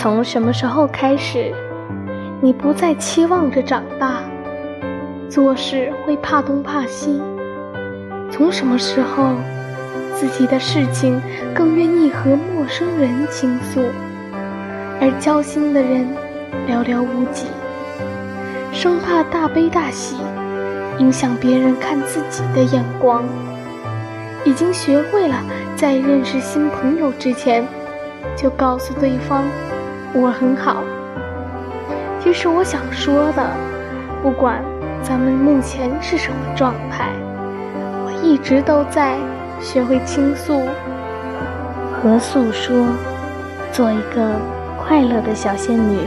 从什么时候开始，你不再期望着长大，做事会怕东怕西？从什么时候，自己的事情更愿意和陌生人倾诉，而交心的人寥寥无几？生怕大悲大喜影响别人看自己的眼光，已经学会了在认识新朋友之前，就告诉对方。我很好。其实我想说的，不管咱们目前是什么状态，我一直都在学会倾诉和诉说，做一个快乐的小仙女。